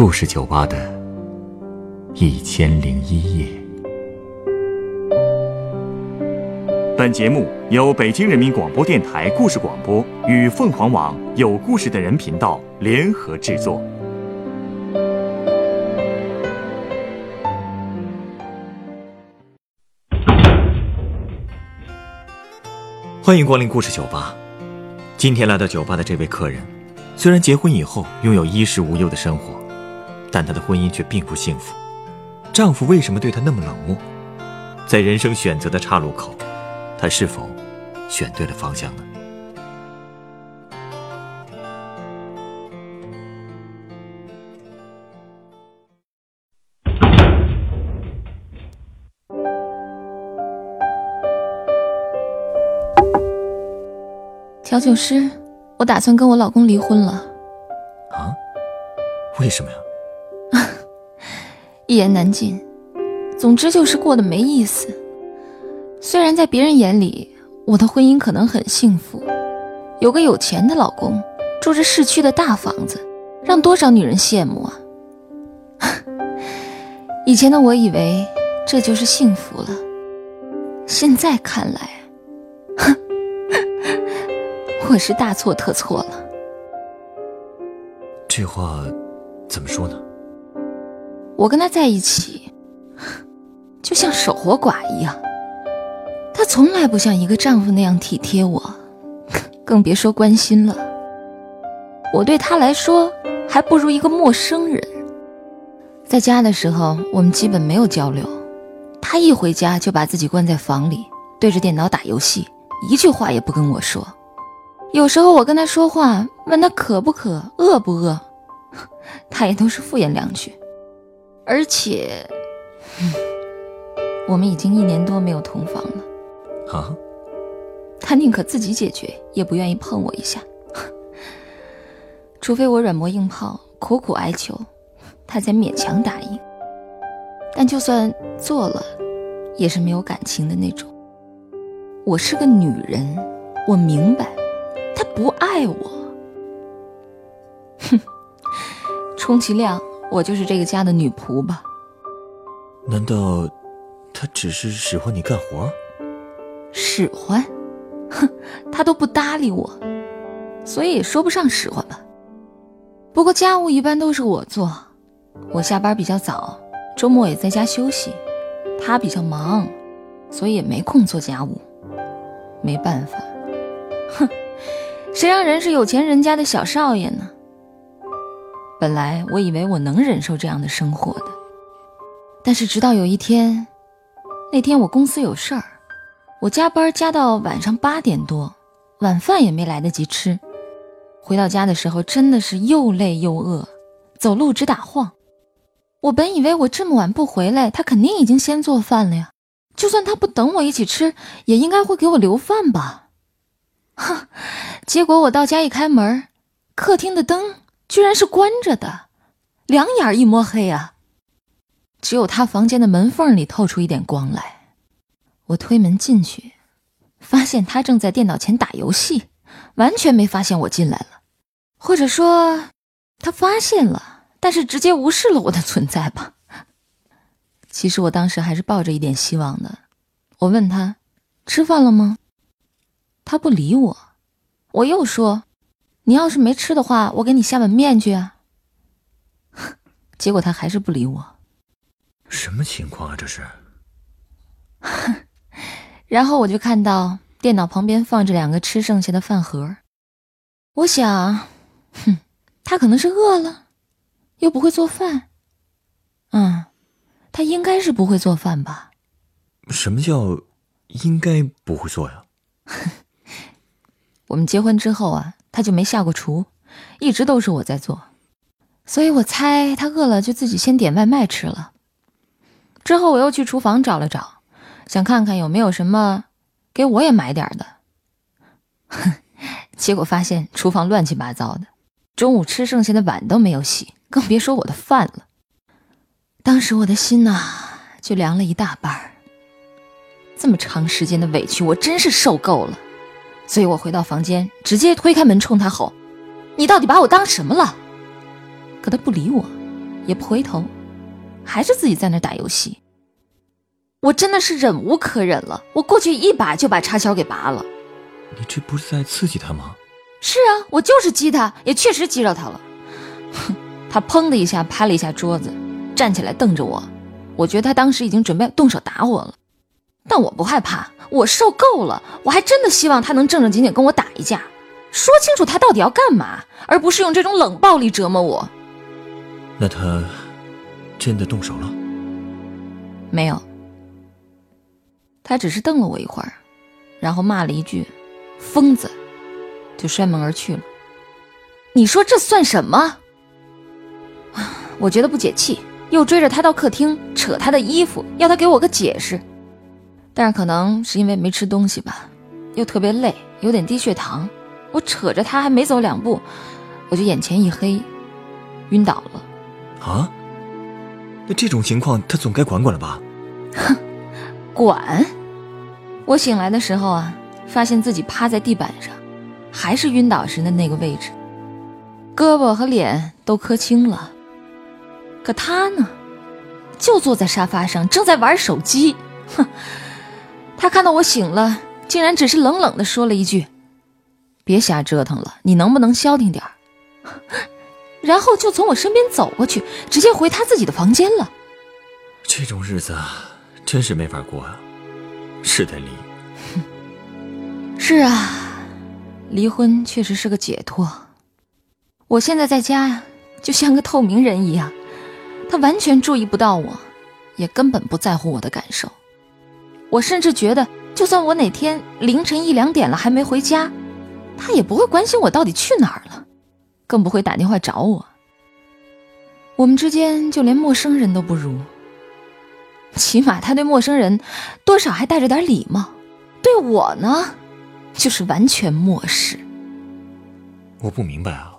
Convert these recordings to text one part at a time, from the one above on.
故事酒吧的一千零一夜。本节目由北京人民广播电台故事广播与凤凰网有故事的人频道联合制作。欢迎光临故事酒吧。今天来到酒吧的这位客人，虽然结婚以后拥有衣食无忧的生活，但她的婚姻却并不幸福。丈夫为什么对她那么冷漠？在人生选择的岔路口。她是否选对了方向呢？调酒师，我打算跟我老公离婚了。啊？为什么呀？一言难尽。总之就是过得没意思。虽然在别人眼里，我的婚姻可能很幸福，有个有钱的老公，住着市区的大房子，让多少女人羡慕啊！以前的我以为这就是幸福了，现在看来，哼，我是大错特错了。这话怎么说呢？我跟他在一起，就像守活寡一样。他从来不像一个丈夫那样体贴我，更别说关心了。我对他来说还不如一个陌生人。在家的时候，我们基本没有交流。他一回家就把自己关在房里，对着电脑打游戏，一句话也不跟我说。有时候我跟他说话，问他渴不渴、饿不饿，他也都是敷衍两句。而且，我们已经一年多没有同房了。啊！他宁可自己解决，也不愿意碰我一下。除非我软磨硬泡、苦苦哀求，他才勉强答应。但就算做了，也是没有感情的那种。我是个女人，我明白，他不爱我。哼，充其量我就是这个家的女仆吧。难道他只是使唤你干活？使唤，哼，他都不搭理我，所以也说不上使唤吧。不过家务一般都是我做，我下班比较早，周末也在家休息。他比较忙，所以也没空做家务。没办法，哼，谁让人是有钱人家的小少爷呢？本来我以为我能忍受这样的生活的，但是直到有一天，那天我公司有事儿。我加班加到晚上八点多，晚饭也没来得及吃。回到家的时候，真的是又累又饿，走路直打晃。我本以为我这么晚不回来，他肯定已经先做饭了呀。就算他不等我一起吃，也应该会给我留饭吧。哼！结果我到家一开门，客厅的灯居然是关着的，两眼一摸黑啊。只有他房间的门缝里透出一点光来。我推门进去，发现他正在电脑前打游戏，完全没发现我进来了，或者说，他发现了，但是直接无视了我的存在吧。其实我当时还是抱着一点希望的。我问他吃饭了吗？他不理我。我又说，你要是没吃的话，我给你下碗面去啊。结果他还是不理我。什么情况啊？这是。然后我就看到电脑旁边放着两个吃剩下的饭盒，我想，哼，他可能是饿了，又不会做饭。嗯，他应该是不会做饭吧？什么叫应该不会做呀？我们结婚之后啊，他就没下过厨，一直都是我在做，所以我猜他饿了就自己先点外卖吃了。之后我又去厨房找了找。想看看有没有什么给我也买点的，哼 结果发现厨房乱七八糟的，中午吃剩下的碗都没有洗，更别说我的饭了。当时我的心呐就凉了一大半儿这么长时间的委屈，我真是受够了。所以我回到房间，直接推开门冲他吼：“你到底把我当什么了？”可他不理我，也不回头，还是自己在那打游戏。我真的是忍无可忍了，我过去一把就把插销给拔了。你这不是在刺激他吗？是啊，我就是激他，也确实激着他了。哼，他砰的一下拍了一下桌子，站起来瞪着我。我觉得他当时已经准备动手打我了，但我不害怕，我受够了。我还真的希望他能正正经经跟我打一架，说清楚他到底要干嘛，而不是用这种冷暴力折磨我。那他真的动手了？没有，他只是瞪了我一会儿，然后骂了一句“疯子”，就摔门而去了。你说这算什么？我觉得不解气，又追着他到客厅扯他的衣服，要他给我个解释。但是可能是因为没吃东西吧，又特别累，有点低血糖。我扯着他还没走两步，我就眼前一黑，晕倒了。啊？那这种情况他总该管管了吧？哼，管！我醒来的时候啊，发现自己趴在地板上，还是晕倒时的那个位置，胳膊和脸都磕青了。可他呢，就坐在沙发上，正在玩手机。哼！他看到我醒了，竟然只是冷冷的说了一句：“别瞎折腾了，你能不能消停点儿？” 然后就从我身边走过去，直接回他自己的房间了。这种日子真是没法过啊！是得离。是啊，离婚确实是个解脱。我现在在家呀就像个透明人一样，他完全注意不到我，也根本不在乎我的感受。我甚至觉得，就算我哪天凌晨一两点了还没回家，他也不会关心我到底去哪儿了。更不会打电话找我。我们之间就连陌生人都不如，起码他对陌生人多少还带着点礼貌，对我呢，就是完全漠视。我不明白啊，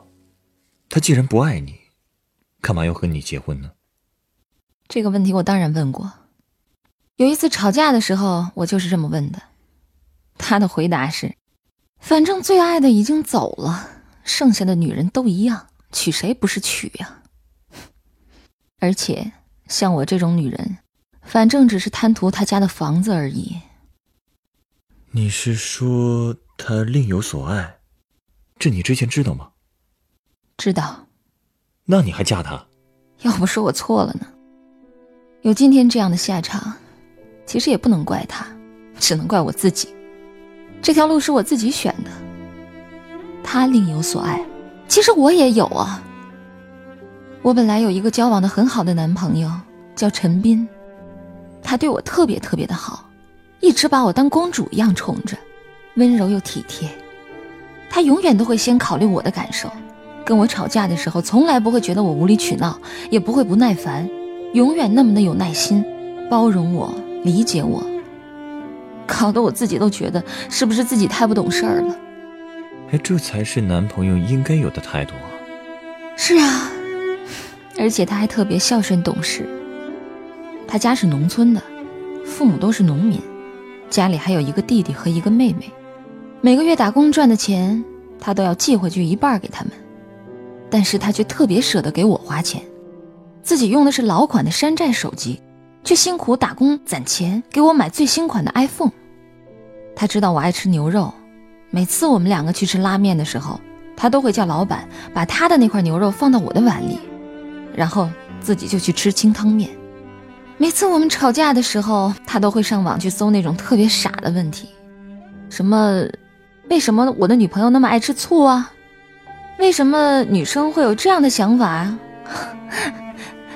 他既然不爱你，干嘛要和你结婚呢？这个问题我当然问过，有一次吵架的时候，我就是这么问的。他的回答是：反正最爱的已经走了。剩下的女人都一样，娶谁不是娶呀？而且像我这种女人，反正只是贪图他家的房子而已。你是说他另有所爱？这你之前知道吗？知道。那你还嫁他？要不说我错了呢。有今天这样的下场，其实也不能怪他，只能怪我自己。这条路是我自己选的。他另有所爱，其实我也有啊。我本来有一个交往的很好的男朋友，叫陈斌，他对我特别特别的好，一直把我当公主一样宠着，温柔又体贴。他永远都会先考虑我的感受，跟我吵架的时候，从来不会觉得我无理取闹，也不会不耐烦，永远那么的有耐心，包容我，理解我，搞得我自己都觉得是不是自己太不懂事儿了。哎，这才是男朋友应该有的态度啊！是啊，而且他还特别孝顺懂事。他家是农村的，父母都是农民，家里还有一个弟弟和一个妹妹。每个月打工赚的钱，他都要寄回去一半给他们。但是他却特别舍得给我花钱，自己用的是老款的山寨手机，却辛苦打工攒钱给我买最新款的 iPhone。他知道我爱吃牛肉。每次我们两个去吃拉面的时候，他都会叫老板把他的那块牛肉放到我的碗里，然后自己就去吃清汤面。每次我们吵架的时候，他都会上网去搜那种特别傻的问题，什么为什么我的女朋友那么爱吃醋啊？为什么女生会有这样的想法啊？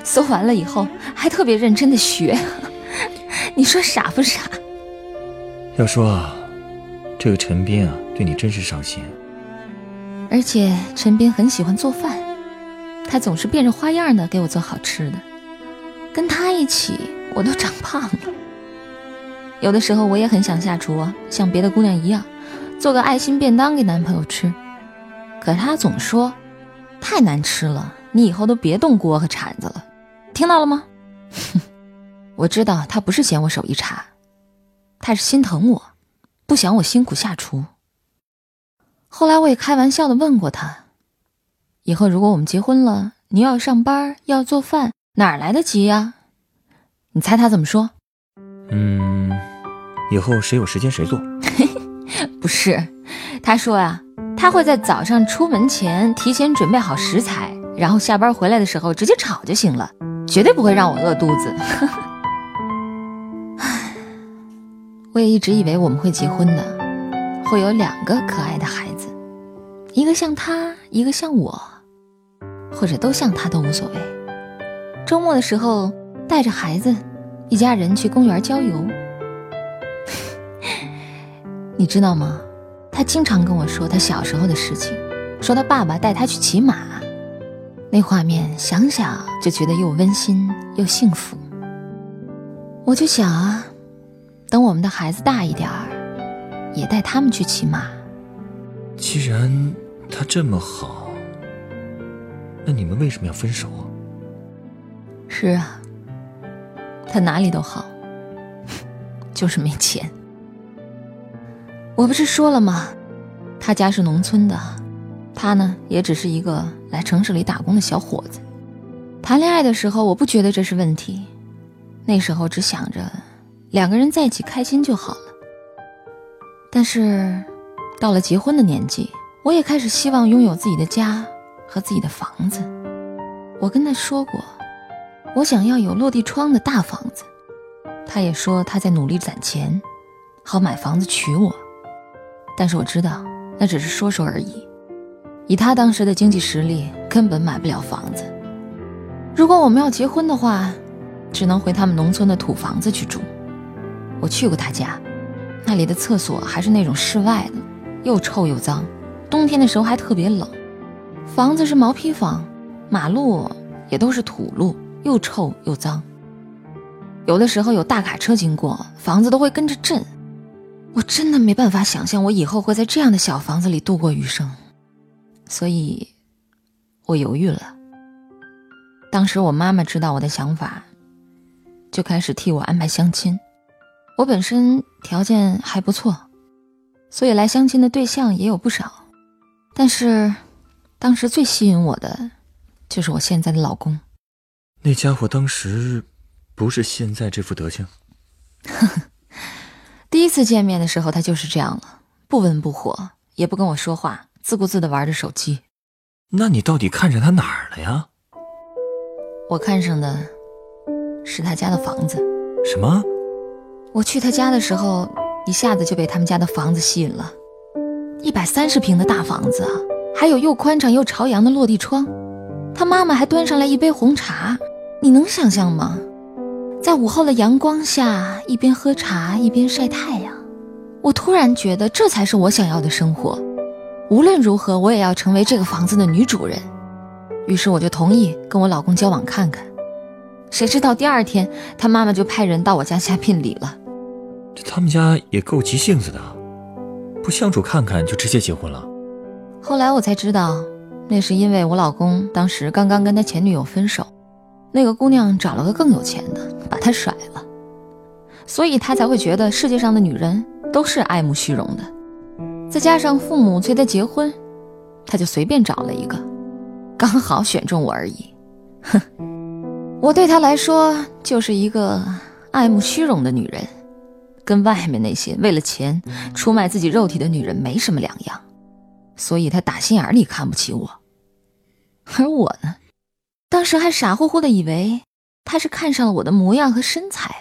搜完了以后还特别认真的学，你说傻不傻？要说啊。这个陈斌啊，对你真是上心。而且陈斌很喜欢做饭，他总是变着花样的给我做好吃的。跟他一起，我都长胖了。有的时候我也很想下厨，像别的姑娘一样，做个爱心便当给男朋友吃。可他总说太难吃了，你以后都别动锅和铲子了，听到了吗？我知道他不是嫌我手艺差，他是心疼我。不想我辛苦下厨。后来我也开玩笑的问过他：“以后如果我们结婚了，你要上班，要做饭，哪来得及呀？你猜他怎么说？嗯，以后谁有时间谁做。不是，他说呀，他会在早上出门前提前准备好食材，然后下班回来的时候直接炒就行了，绝对不会让我饿肚子。我也一直以为我们会结婚的，会有两个可爱的孩子，一个像他，一个像我，或者都像他都无所谓。周末的时候带着孩子，一家人去公园郊游。你知道吗？他经常跟我说他小时候的事情，说他爸爸带他去骑马，那画面想想就觉得又温馨又幸福。我就想啊，等我们的孩子大一点儿，也带他们去骑马。既然他这么好，那你们为什么要分手啊？是啊，他哪里都好，就是没钱。我不是说了吗？他家是农村的，他呢也只是一个来城市里打工的小伙子。谈恋爱的时候，我不觉得这是问题，那时候只想着两个人在一起开心就好了。但是到了结婚的年纪，我也开始希望拥有自己的家和自己的房子。我跟他说过，我想要有落地窗的大房子。他也说他在努力攒钱，好买房子娶我。但是我知道，那只是说说而已。以他当时的经济实力，根本买不了房子。如果我们要结婚的话，只能回他们农村的土房子去住。我去过他家，那里的厕所还是那种室外的，又臭又脏，冬天的时候还特别冷。房子是毛坯房，马路也都是土路，又臭又脏。有的时候有大卡车经过，房子都会跟着震。我真的没办法想象我以后会在这样的小房子里度过余生，所以，我犹豫了。当时我妈妈知道我的想法，就开始替我安排相亲。我本身条件还不错，所以来相亲的对象也有不少。但是，当时最吸引我的，就是我现在的老公。那家伙当时，不是现在这副德行。呵呵。第一次见面的时候，他就是这样了，不温不火，也不跟我说话，自顾自的玩着手机。那你到底看上他哪儿了呀？我看上的是他家的房子。什么？我去他家的时候，一下子就被他们家的房子吸引了。一百三十平的大房子，还有又宽敞又朝阳的落地窗。他妈妈还端上来一杯红茶，你能想象吗？在午后的阳光下，一边喝茶一边晒太阳，我突然觉得这才是我想要的生活。无论如何，我也要成为这个房子的女主人。于是我就同意跟我老公交往看看。谁知道第二天，他妈妈就派人到我家下聘礼了。这他们家也够急性子的，不相处看看就直接结婚了。后来我才知道，那是因为我老公当时刚刚跟他前女友分手。那个姑娘找了个更有钱的，把他甩了，所以他才会觉得世界上的女人都是爱慕虚荣的。再加上父母催他结婚，他就随便找了一个，刚好选中我而已。哼，我对他来说就是一个爱慕虚荣的女人，跟外面那些为了钱出卖自己肉体的女人没什么两样，所以他打心眼里看不起我。而我呢？当时还傻乎乎的以为他是看上了我的模样和身材，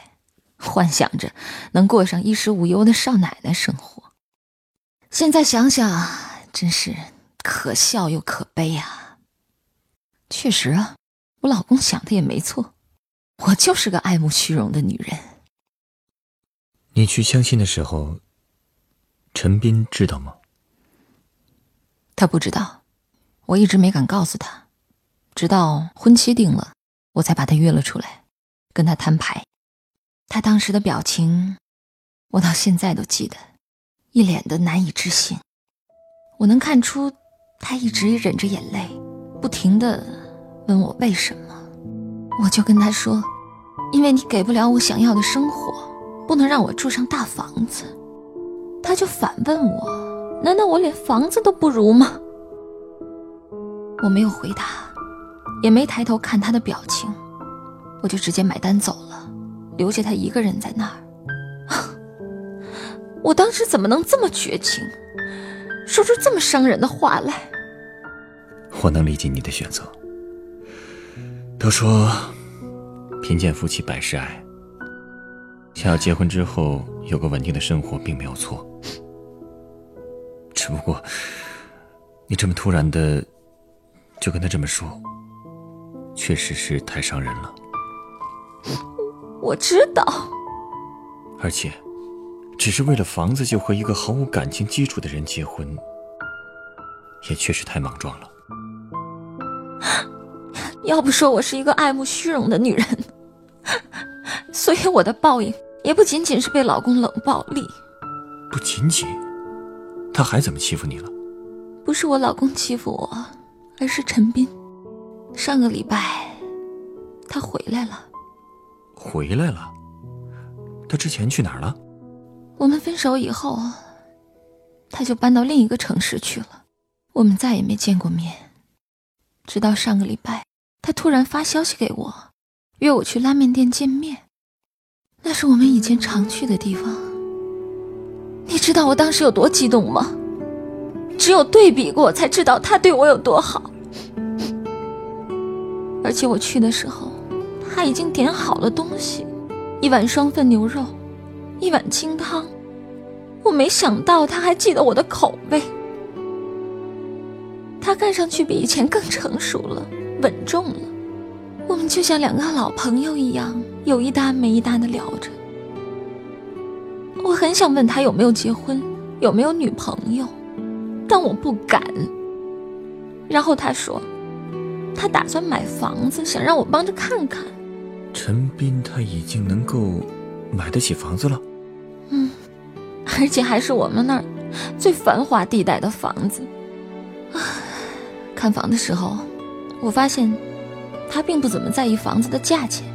幻想着能过上衣食无忧的少奶奶生活。现在想想，真是可笑又可悲啊！确实啊，我老公想的也没错，我就是个爱慕虚荣的女人。你去相亲的时候，陈斌知道吗？他不知道，我一直没敢告诉他。直到婚期定了，我才把他约了出来，跟他摊牌。他当时的表情，我到现在都记得，一脸的难以置信。我能看出，他一直忍着眼泪，不停的问我为什么。我就跟他说，因为你给不了我想要的生活，不能让我住上大房子。他就反问我，难道我连房子都不如吗？我没有回答。也没抬头看他的表情，我就直接买单走了，留下他一个人在那儿。我当时怎么能这么绝情，说出这么伤人的话来？我能理解你的选择。都说贫贱夫妻百事哀，想要结婚之后有个稳定的生活，并没有错。只不过你这么突然的就跟他这么说，确实是太伤人了。我知道，而且。只是为了房子就和一个毫无感情基础的人结婚，也确实太莽撞了。要不说我是一个爱慕虚荣的女人，所以我的报应也不仅仅是被老公冷暴力。不仅仅，他还怎么欺负你了？不是我老公欺负我，而是陈斌。上个礼拜，他回来了。回来了？他之前去哪儿了？我们分手以后，他就搬到另一个城市去了，我们再也没见过面。直到上个礼拜，他突然发消息给我，约我去拉面店见面。那是我们以前常去的地方。你知道我当时有多激动吗？只有对比过，才知道他对我有多好。而且我去的时候，他已经点好了东西，一碗双份牛肉。一碗清汤，我没想到他还记得我的口味。他看上去比以前更成熟了，稳重了。我们就像两个老朋友一样，有一搭没一搭的聊着。我很想问他有没有结婚，有没有女朋友，但我不敢。然后他说，他打算买房子，想让我帮着看看。陈斌他已经能够买得起房子了。嗯，而且还是我们那儿最繁华地带的房子。看房的时候，我发现他并不怎么在意房子的价钱，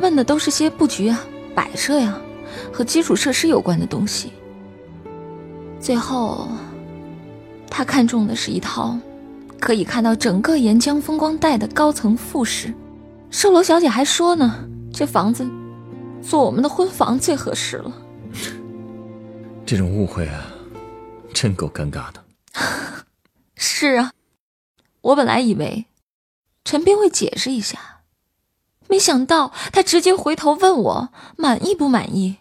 问的都是些布局啊、摆设呀和基础设施有关的东西。最后，他看中的是一套可以看到整个沿江风光带的高层复式。售楼小姐还说呢，这房子做我们的婚房最合适了。这种误会啊，真够尴尬的。是啊，我本来以为陈斌会解释一下，没想到他直接回头问我满意不满意。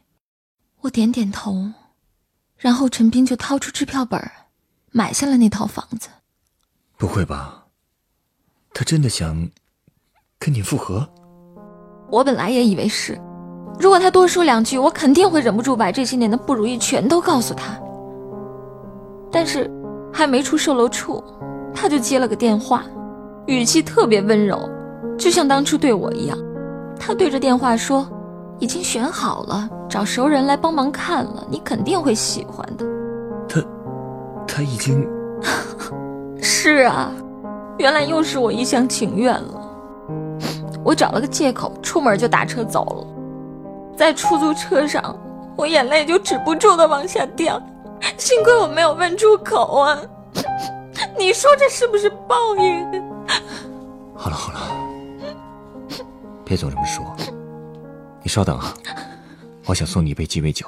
我点点头，然后陈斌就掏出支票本，买下了那套房子。不会吧？他真的想跟你复合？我本来也以为是。如果他多说两句，我肯定会忍不住把这些年的不如意全都告诉他。但是，还没出售楼处，他就接了个电话，语气特别温柔，就像当初对我一样。他对着电话说：“已经选好了，找熟人来帮忙看了，你肯定会喜欢的。”他，他已经 是啊，原来又是我一厢情愿了。我找了个借口，出门就打车走了。在出租车上，我眼泪就止不住的往下掉。幸亏我没有问出口啊！你说这是不是报应？好了好了，别总这么说。你稍等啊，我想送你一杯鸡尾酒。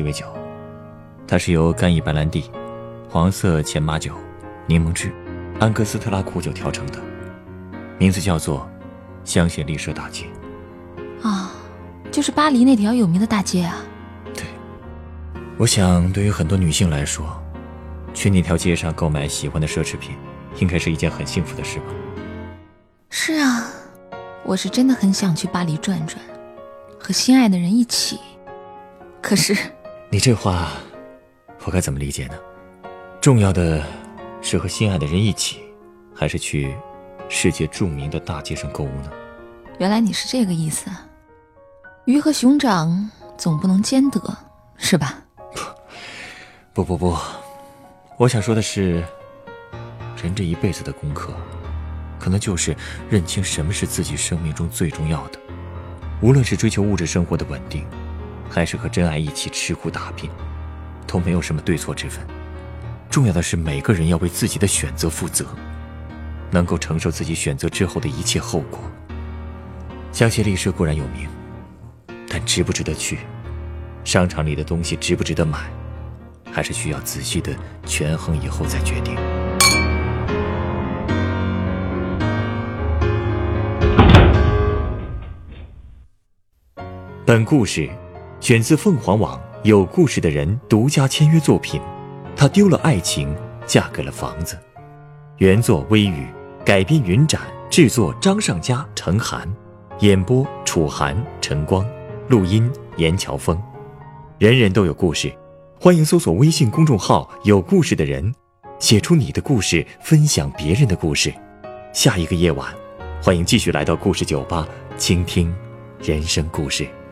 鸡尾酒，它是由干邑白兰地、黄色前马酒、柠檬汁、安格斯特拉苦酒调成的，名字叫做香榭丽舍大街。啊，就是巴黎那条有名的大街啊。对，我想对于很多女性来说，去那条街上购买喜欢的奢侈品，应该是一件很幸福的事吧。是啊，我是真的很想去巴黎转转。和心爱的人一起，可是，你这话，我该怎么理解呢？重要的是和心爱的人一起，还是去世界著名的大街上购物呢？原来你是这个意思。鱼和熊掌总不能兼得，是吧？不不不，我想说的是，人这一辈子的功课，可能就是认清什么是自己生命中最重要的。无论是追求物质生活的稳定，还是和真爱一起吃苦打拼，都没有什么对错之分。重要的是每个人要为自己的选择负责，能够承受自己选择之后的一切后果。香榭丽舍固然有名，但值不值得去？商场里的东西值不值得买？还是需要仔细的权衡以后再决定。本故事选自凤凰网有故事的人独家签约作品。他丢了爱情，嫁给了房子。原作微雨，改编云展，制作张尚佳、陈寒，演播楚寒、陈光，录音严乔峰。人人都有故事。欢迎搜索微信公众号“有故事的人”，写出你的故事，分享别人的故事。下一个夜晚，欢迎继续来到故事酒吧，倾听人生故事。